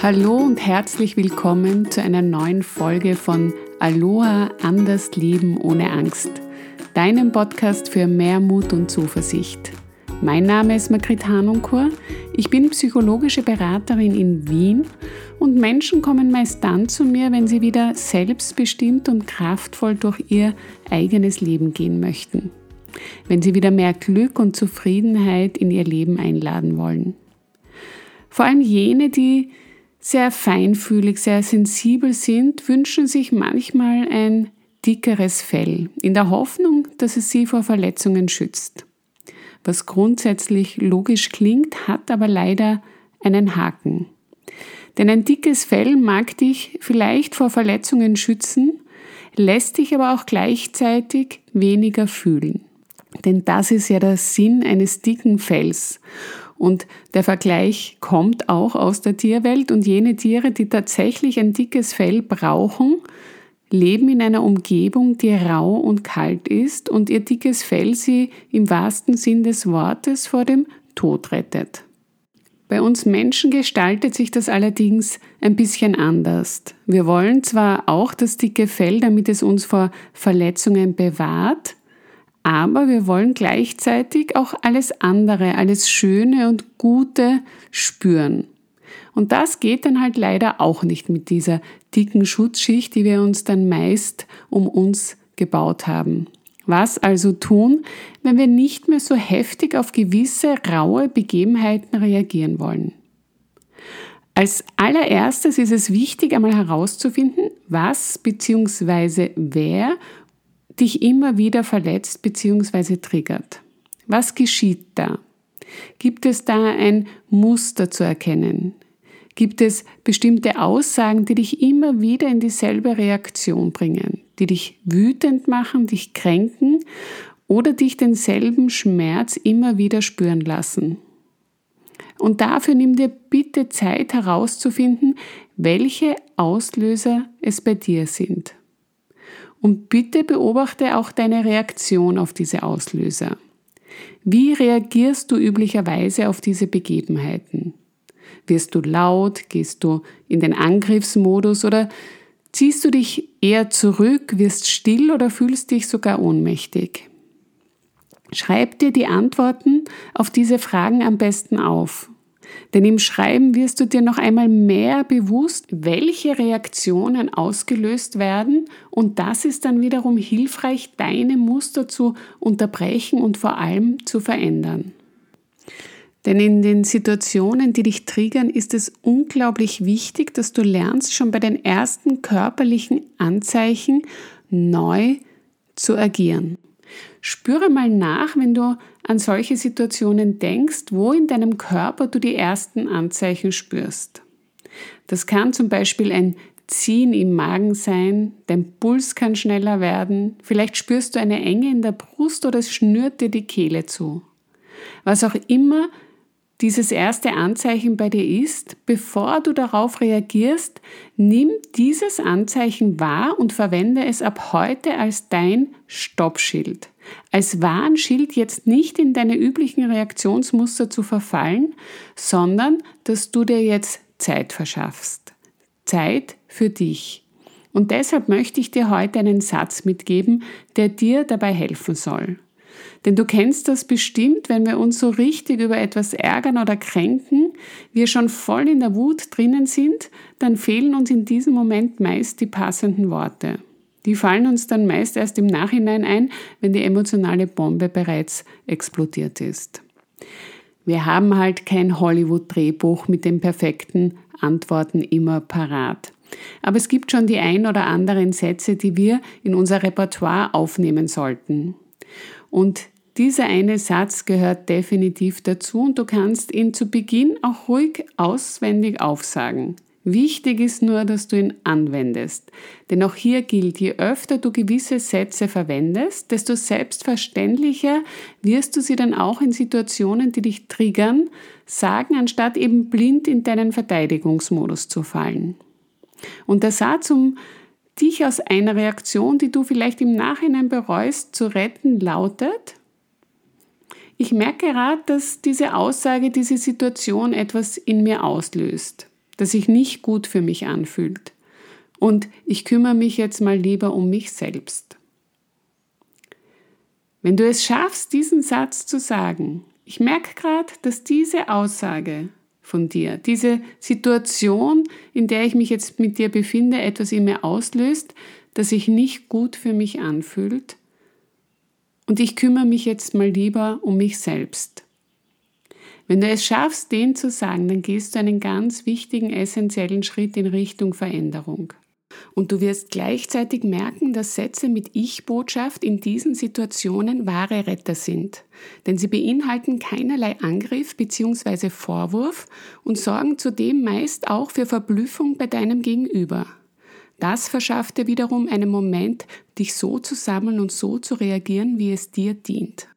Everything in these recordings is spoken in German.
Hallo und herzlich willkommen zu einer neuen Folge von Aloha Anders Leben ohne Angst, deinem Podcast für mehr Mut und Zuversicht. Mein Name ist Margrit Hanunkur, ich bin psychologische Beraterin in Wien und Menschen kommen meist dann zu mir, wenn sie wieder selbstbestimmt und kraftvoll durch ihr eigenes Leben gehen möchten, wenn sie wieder mehr Glück und Zufriedenheit in ihr Leben einladen wollen. Vor allem jene, die sehr feinfühlig, sehr sensibel sind, wünschen sich manchmal ein dickeres Fell, in der Hoffnung, dass es sie vor Verletzungen schützt. Was grundsätzlich logisch klingt, hat aber leider einen Haken. Denn ein dickes Fell mag dich vielleicht vor Verletzungen schützen, lässt dich aber auch gleichzeitig weniger fühlen. Denn das ist ja der Sinn eines dicken Fells. Und der Vergleich kommt auch aus der Tierwelt und jene Tiere, die tatsächlich ein dickes Fell brauchen, leben in einer Umgebung, die rau und kalt ist und ihr dickes Fell sie im wahrsten Sinn des Wortes vor dem Tod rettet. Bei uns Menschen gestaltet sich das allerdings ein bisschen anders. Wir wollen zwar auch das dicke Fell, damit es uns vor Verletzungen bewahrt, aber wir wollen gleichzeitig auch alles andere, alles Schöne und Gute spüren. Und das geht dann halt leider auch nicht mit dieser dicken Schutzschicht, die wir uns dann meist um uns gebaut haben. Was also tun, wenn wir nicht mehr so heftig auf gewisse raue Begebenheiten reagieren wollen? Als allererstes ist es wichtig, einmal herauszufinden, was bzw. wer dich immer wieder verletzt bzw. triggert. Was geschieht da? Gibt es da ein Muster zu erkennen? Gibt es bestimmte Aussagen, die dich immer wieder in dieselbe Reaktion bringen, die dich wütend machen, dich kränken oder dich denselben Schmerz immer wieder spüren lassen? Und dafür nimm dir bitte Zeit herauszufinden, welche Auslöser es bei dir sind. Und bitte beobachte auch deine Reaktion auf diese Auslöser. Wie reagierst du üblicherweise auf diese Begebenheiten? Wirst du laut? Gehst du in den Angriffsmodus oder ziehst du dich eher zurück, wirst still oder fühlst dich sogar ohnmächtig? Schreib dir die Antworten auf diese Fragen am besten auf denn im Schreiben wirst du dir noch einmal mehr bewusst, welche Reaktionen ausgelöst werden und das ist dann wiederum hilfreich, deine Muster zu unterbrechen und vor allem zu verändern. Denn in den Situationen, die dich triggern, ist es unglaublich wichtig, dass du lernst, schon bei den ersten körperlichen Anzeichen neu zu agieren. Spüre mal nach, wenn du an solche Situationen denkst, wo in deinem Körper du die ersten Anzeichen spürst. Das kann zum Beispiel ein Ziehen im Magen sein, dein Puls kann schneller werden, vielleicht spürst du eine Enge in der Brust oder es schnürt dir die Kehle zu. Was auch immer dieses erste Anzeichen bei dir ist, bevor du darauf reagierst, nimm dieses Anzeichen wahr und verwende es ab heute als dein Stoppschild. Als Warnschild jetzt nicht in deine üblichen Reaktionsmuster zu verfallen, sondern dass du dir jetzt Zeit verschaffst. Zeit für dich. Und deshalb möchte ich dir heute einen Satz mitgeben, der dir dabei helfen soll. Denn du kennst das bestimmt, wenn wir uns so richtig über etwas ärgern oder kränken, wir schon voll in der Wut drinnen sind, dann fehlen uns in diesem Moment meist die passenden Worte. Die fallen uns dann meist erst im Nachhinein ein, wenn die emotionale Bombe bereits explodiert ist. Wir haben halt kein Hollywood-Drehbuch mit den perfekten Antworten immer parat. Aber es gibt schon die ein oder anderen Sätze, die wir in unser Repertoire aufnehmen sollten. Und dieser eine Satz gehört definitiv dazu und du kannst ihn zu Beginn auch ruhig auswendig aufsagen. Wichtig ist nur, dass du ihn anwendest. Denn auch hier gilt, je öfter du gewisse Sätze verwendest, desto selbstverständlicher wirst du sie dann auch in Situationen, die dich triggern, sagen, anstatt eben blind in deinen Verteidigungsmodus zu fallen. Und der Satz, um dich aus einer Reaktion, die du vielleicht im Nachhinein bereust, zu retten, lautet, ich merke gerade, dass diese Aussage, diese Situation etwas in mir auslöst. das sich nicht gut für mich anfühlt. Und ich kümmere mich jetzt mal lieber um mich selbst. Wenn du es schaffst, diesen Satz zu sagen, ich merke gerade, dass diese Aussage von dir, diese Situation, in der ich mich jetzt mit dir befinde, etwas in mir auslöst, das sich nicht gut für mich anfühlt. Und ich kümmere mich jetzt mal lieber um mich selbst. Wenn du es schaffst, den zu sagen, dann gehst du einen ganz wichtigen, essentiellen Schritt in Richtung Veränderung. Und du wirst gleichzeitig merken, dass Sätze mit Ich-Botschaft in diesen Situationen wahre Retter sind. Denn sie beinhalten keinerlei Angriff bzw. Vorwurf und sorgen zudem meist auch für Verblüffung bei deinem Gegenüber. Das verschafft dir wiederum einen Moment, dich so zu sammeln und so zu reagieren, wie es dir dient.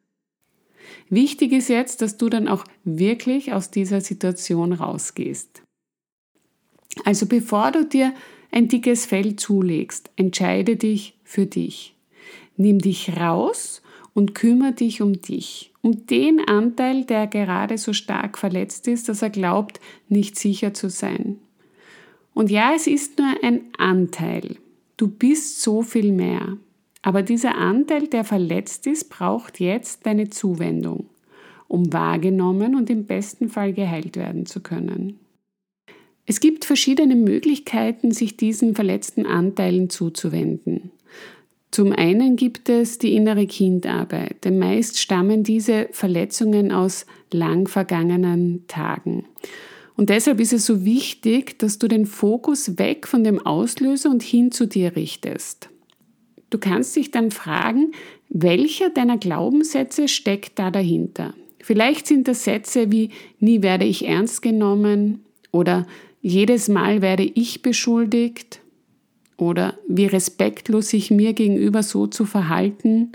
Wichtig ist jetzt, dass du dann auch wirklich aus dieser Situation rausgehst. Also bevor du dir ein dickes Fell zulegst. Entscheide dich für dich. Nimm dich raus und kümmere dich um dich, um den Anteil, der gerade so stark verletzt ist, dass er glaubt, nicht sicher zu sein. Und ja, es ist nur ein Anteil. Du bist so viel mehr. Aber dieser Anteil, der verletzt ist, braucht jetzt deine Zuwendung, um wahrgenommen und im besten Fall geheilt werden zu können. Es gibt verschiedene Möglichkeiten, sich diesen verletzten Anteilen zuzuwenden. Zum einen gibt es die innere Kindarbeit, denn meist stammen diese Verletzungen aus lang vergangenen Tagen. Und deshalb ist es so wichtig, dass du den Fokus weg von dem Auslöser und hin zu dir richtest. Du kannst dich dann fragen, welcher deiner Glaubenssätze steckt da dahinter? Vielleicht sind das Sätze wie nie werde ich ernst genommen oder jedes Mal werde ich beschuldigt oder wie respektlos sich mir gegenüber so zu verhalten.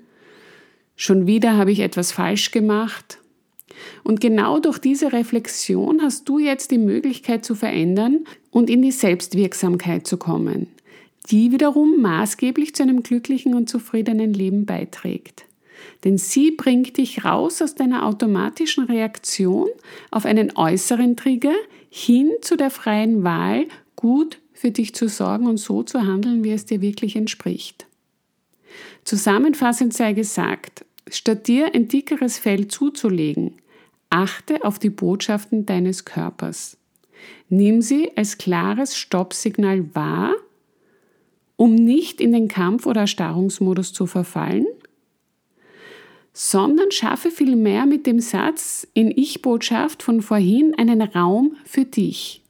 Schon wieder habe ich etwas falsch gemacht. Und genau durch diese Reflexion hast du jetzt die Möglichkeit zu verändern und in die Selbstwirksamkeit zu kommen, die wiederum maßgeblich zu einem glücklichen und zufriedenen Leben beiträgt. Denn sie bringt dich raus aus deiner automatischen Reaktion auf einen äußeren Trigger hin zu der freien Wahl, gut für dich zu sorgen und so zu handeln, wie es dir wirklich entspricht. Zusammenfassend sei gesagt, statt dir ein dickeres Fell zuzulegen, achte auf die Botschaften deines Körpers. Nimm sie als klares Stoppsignal wahr, um nicht in den Kampf- oder Erstarrungsmodus zu verfallen sondern schaffe vielmehr mit dem Satz in Ich-Botschaft von vorhin einen Raum für dich.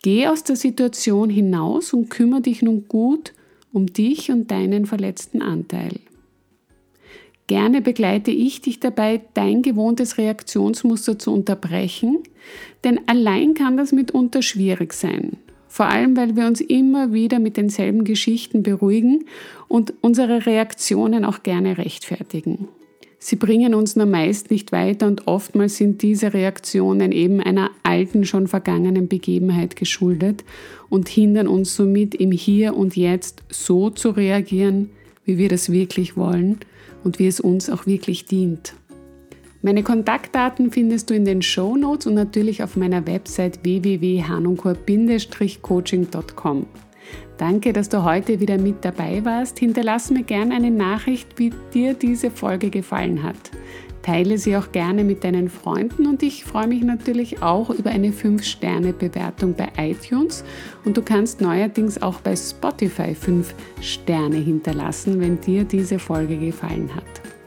Geh aus der Situation hinaus und kümmere dich nun gut um dich und deinen verletzten Anteil. Gerne begleite ich dich dabei, dein gewohntes Reaktionsmuster zu unterbrechen, denn allein kann das mitunter schwierig sein. Vor allem, weil wir uns immer wieder mit denselben Geschichten beruhigen und unsere Reaktionen auch gerne rechtfertigen. Sie bringen uns nur meist nicht weiter und oftmals sind diese Reaktionen eben einer alten, schon vergangenen Begebenheit geschuldet und hindern uns somit im Hier und Jetzt so zu reagieren, wie wir das wirklich wollen und wie es uns auch wirklich dient. Meine Kontaktdaten findest du in den Show Notes und natürlich auf meiner Website www.hanunkor-coaching.com. Danke, dass du heute wieder mit dabei warst. Hinterlass mir gerne eine Nachricht, wie dir diese Folge gefallen hat. Teile sie auch gerne mit deinen Freunden und ich freue mich natürlich auch über eine 5-Sterne-Bewertung bei iTunes und du kannst neuerdings auch bei Spotify 5 Sterne hinterlassen, wenn dir diese Folge gefallen hat.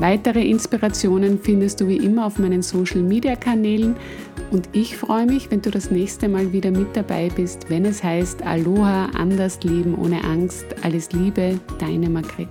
Weitere Inspirationen findest du wie immer auf meinen Social-Media-Kanälen und ich freue mich, wenn du das nächste Mal wieder mit dabei bist, wenn es heißt Aloha, anders leben ohne Angst. Alles Liebe, deine Margret.